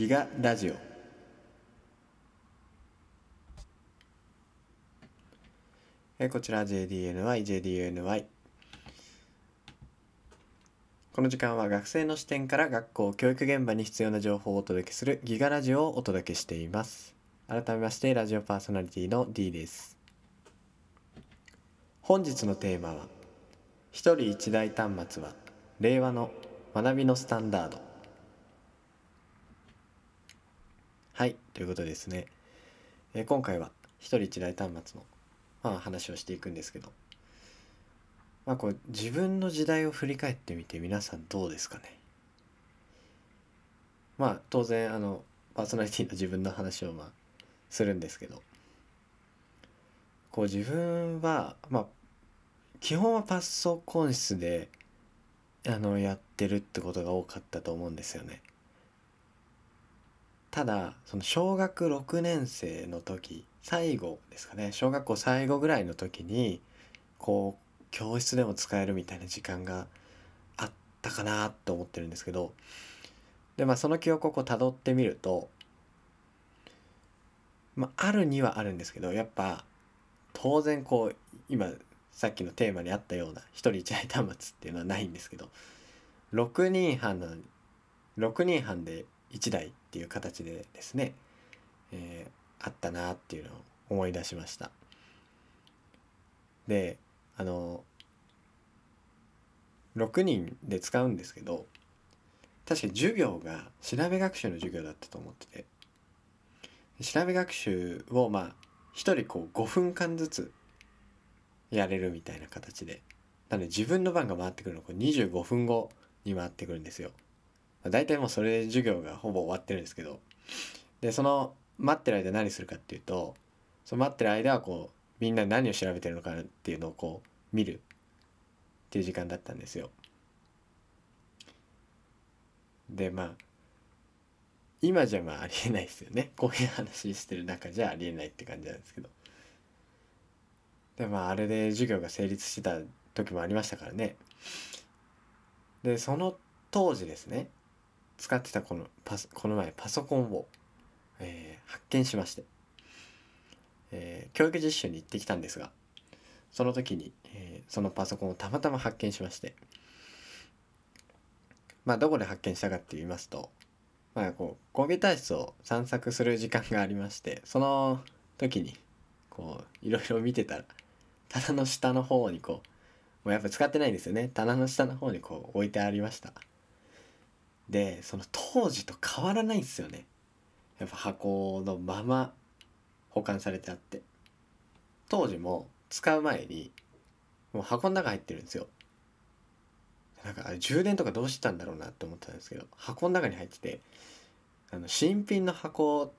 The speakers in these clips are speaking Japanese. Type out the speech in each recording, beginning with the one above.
ギガラジオ。えこちら JDNY、JDNY この時間は学生の視点から学校教育現場に必要な情報をお届けするギガラジオをお届けしています。改めましてラジオパーソナリティの D です。本日のテーマは一人一台端末は令和の学びのスタンダード。はいということですね、え今回は一人一台端末の、まあ、話をしていくんですけどまあこう自分の時代を振り返ってみて皆さんどうですかねまあ当然あのパーソナリティの 自分の話をまあするんですけどこう自分はまあ基本はパソコン室であのやってるってことが多かったと思うんですよね。ただその小学6年生の時最後ですかね。小学校最後ぐらいの時にこう教室でも使えるみたいな時間があったかなと思ってるんですけど。でまあその記憶をこう辿ってみるとまああるにはあるんですけどやっぱ当然こう今さっきのテーマにあったような一人一台端末っていうのはないんですけど6人半なのに6人半で1台っていう形でですね、えー、あったなっていうのを思い出しましたであの6人で使うんですけど確か授業が調べ学習の授業だったと思ってて調べ学習をまあ1人こう5分間ずつやれるみたいな形でなので自分の番が回ってくるのこれ25分後に回ってくるんですよ。大体もうそれ授業がほぼ終わってるんですけどでその待ってる間何するかっていうとその待ってる間はこうみんな何を調べてるのかなっていうのをこう見るっていう時間だったんですよ。でまあ今じゃまあありえないですよね。こういう話してる中じゃありえないって感じなんですけど。でまああれで授業が成立してた時もありましたからね。でその当時ですね使ってたこのパスこの前パソコンを、えー、発見しまして、えー、教育実習に行ってきたんですがその時に、えー、そのパソコンをたまたま発見しまして。まあどこで発見したかって言いますとまあこうコンピューター室を散策する時間がありましてその時にこういろいろ見てたら棚の下の方にこうもうやっぱ使ってないんですよね。棚の下の方にこう置いてありました。でその当時と変わらないんですよね。やっぱ箱のまま保管されてあって。当時も使う前にもう箱の中入ってるんですよ。なんか充電とかどうしてたんだろうなって思ったんですけど箱の中に入っててあの新品の箱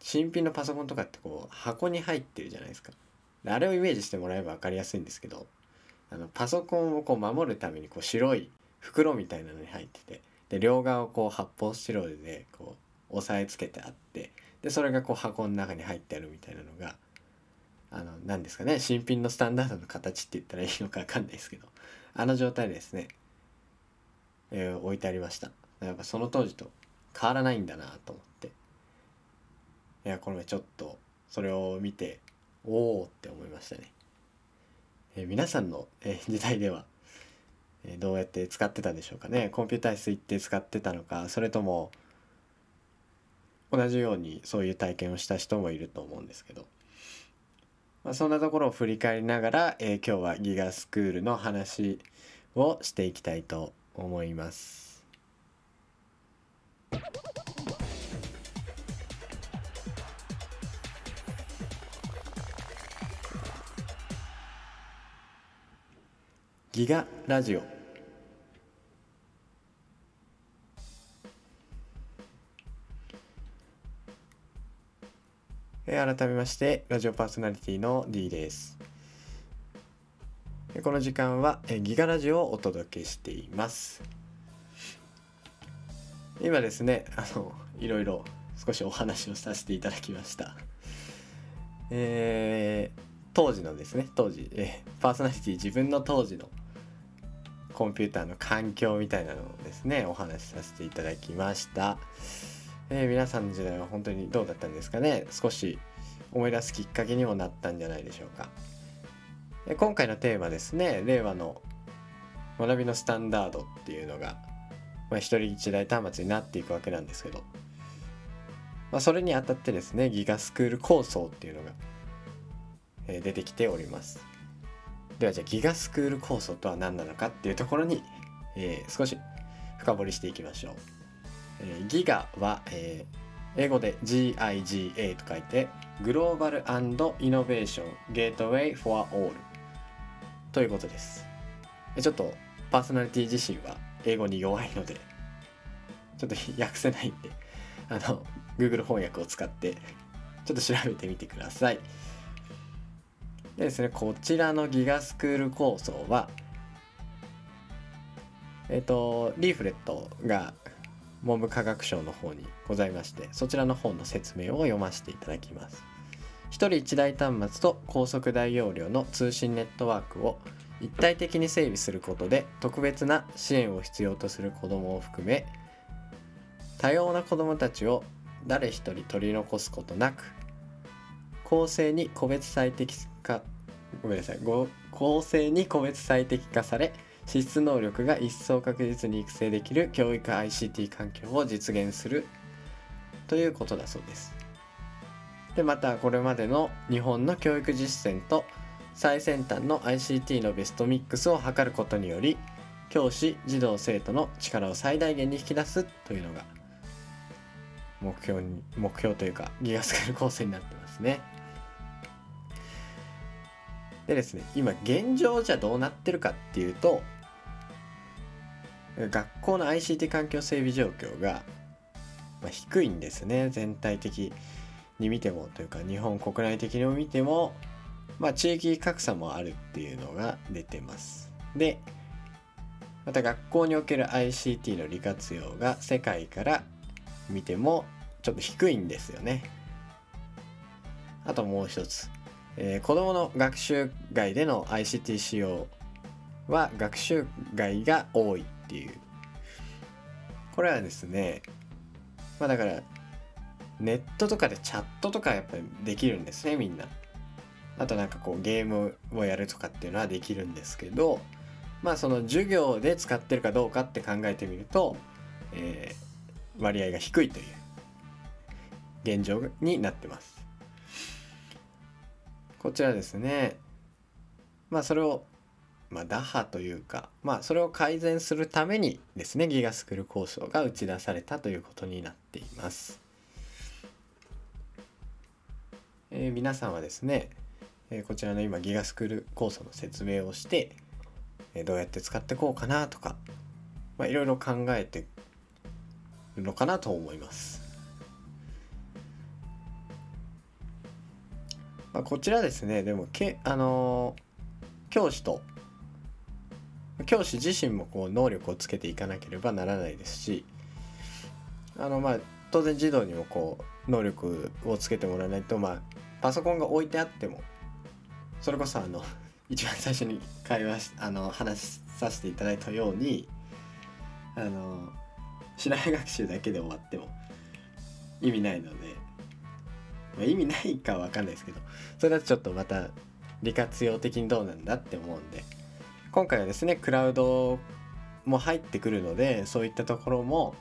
新品のパソコンとかってこう箱に入ってるじゃないですか。あれをイメージしてもらえば分かりやすいんですけどあのパソコンをこう守るためにこう白い袋みたいなのに入っててで両側をこう発泡スチロールでこう押さえつけてあってでそれがこう箱の中に入ってあるみたいなのがあの何ですかね新品のスタンダードの形って言ったらいいのか分かんないですけどあの状態ですね、えー、置いてありましたやっぱその当時と変わらないんだなと思っていやこの前ちょっとそれを見ておおって思いましたね。えー、皆さんの、えー、時代では、どうやって使ってたでしょうかね。コンピューター室行って使ってたのかそれとも同じようにそういう体験をした人もいると思うんですけど、まあ、そんなところを振り返りながら、え今日はギガスクールの話をしていきたいと思います。ギガラジオ。改めましてラジオパーソナリティの D です。この時間はギガラジオをお届けしています。今ですねあのいろいろ少しお話をさせていただきました。えー、当時のですね当時、えー、パーソナリティ自分の当時のコンピューターの環境みたいなのをですねお話しさせていただきました。えー、皆さんの時代は本当にどうだったんですかね？少し思い出すきっかけにもなったんじゃないでしょうか。え今回のテーマですね令和の学びのスタンダードっていうのが、まあ、一人一台端末になっていくわけなんですけど、まあ、それにあたってですねギガスクール構想っていうのが、え、出てきております。ではじゃあギガスクール構想とは何なのかっていうところに、えー、少し深掘りしていきましょう、えー、ギガは、えー、英語で GIGA と書いてグローバルイノベーションゲートウェイフォアオールということです。ちょっとパーソナリティ自身は英語に弱いのでちょっと訳せないんであの Google 翻訳を使ってちょっと調べてみてください。でですねこちらのギガスクール構想はえっ、とリーフレットが文部科学省の方にございましてそちらの本の説明を読ませていただきます。1人1台端末と高速大容量の通信ネットワークを一体的に整備することで特別な支援を必要とする子どもを含め多様な子どもたちを誰一人取り残すことなく公正に個別最適化ごめんなさい公正に個別最適化され資質能力が一層確実に育成できる教育 ICT 環境を実現するということだそうです。でまたこれまでの日本の教育実践と最先端の ICT のベストミックスを図ることにより教師児童生徒の力を最大限に引き出すというのが目標に目標というかギガスクール構成になってますね。でですね今現状じゃどうなってるかっていうと学校の ICT 環境整備状況が、まあ、低いんですね全体的に見てもというか日本国内的にも見てもまあ、地域格差もあるっていうのが出てます。で、また学校における ICT の利活用が世界から見てもちょっと低いんですよね。あともう一つ、えー、子どもの学習外での ICT 使用は学習外が多いっていう。これはですね、まあだからネットとかでチャットとかやっぱりできるんですねみんな。あとなんかこうゲームをやるとかっていうのはできるんですけどまあその授業で使ってるかどうかって考えてみると、えー、割合が低いという現状になってます。こちらですねまあそれをまあ、打破というか、まあ、それを改善するためにですねギガスクール構想が打ち出されたということになっています。えー、皆さんはですねえこちらの今ギガスクール構想の説明をして、えどうやって使っていこうかなとか、まあ、いろいろ考えてるのかなと思います。まあ、こちらですねでもけあの、教師と教師自身もこう能力をつけていかなければならないですしあのまあ当然児童にもこう能力をつけてもらわないとまあパソコンが置いてあってもそれこそあの 一番最初に会話あの話させていただいたようにあの調べ学習だけで終わっても意味ないので、まあ、意味ないかは分かんないですけどそれだとちょっとまた利活用的にどうなんだって思うんで。今回はですねクラウドも入ってくるのでそういったところも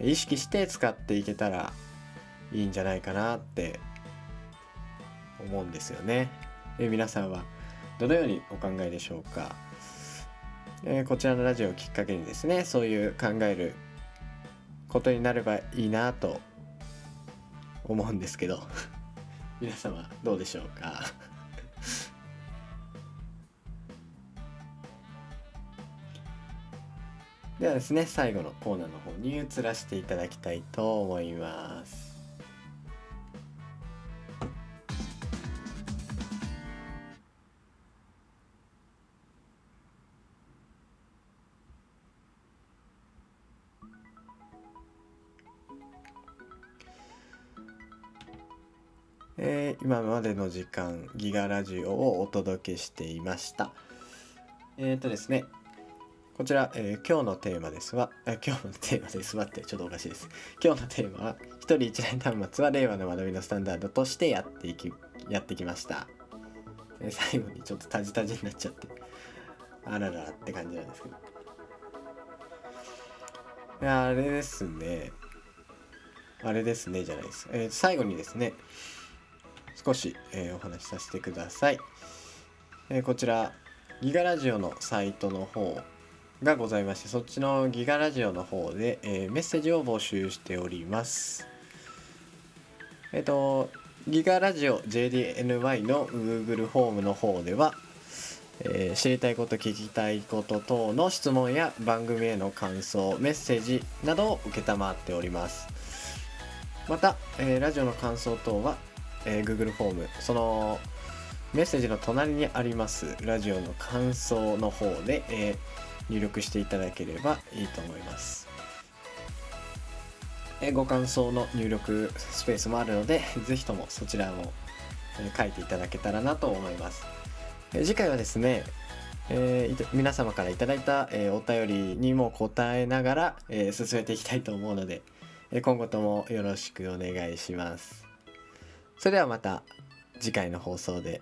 意識して使っていけたらいいんじゃないかなって思うんですよね。え皆さんはどのようにお考えでしょうか、えー、こちらのラジオをきっかけにですねそういう考えることになればいいなと思うんですけど皆様どうでしょうか？ではですね最後のコーナーの方に移らせていただきたいと思います。えー、今までの時間ギガラジオをお届けしていました。えっ、ー、とですねこちら、えー今日のテーマですは、え今日のテーマですはってちょっとおかしいです。今日のテーマは、一人一台端末は令和の学びのスタンダードとしてやっていき、やってきました。え最後にちょっとタジタジになっちゃって、あららって感じなんですけど。いや、あれですね。あれですね、じゃないです。えー最後にですね、少し、えーお話しさせてください。えこちら、ギガラジオのサイトの方がございましてそっちのギガラジオの方で、えーメッセージを募集しております。えっ、とギガラジオ JDNY の Google フォームの方では、えー知りたいこと聞きたいこと等の質問や番組への感想メッセージなどを承っております。また、えーラジオの感想等は、えー Google フォームそのメッセージの隣にありますラジオの感想の方で、えー入力していただければいいと思います。えご感想の入力スペースもあるので、ぜひともそちらをえ書いていただけたらなと思います。え次回はですね、えー皆様からいいた、えーお便りにも答えながら、えー進めていきたいと思うので、え今後ともよろしくお願いします。それではまた次回の放送で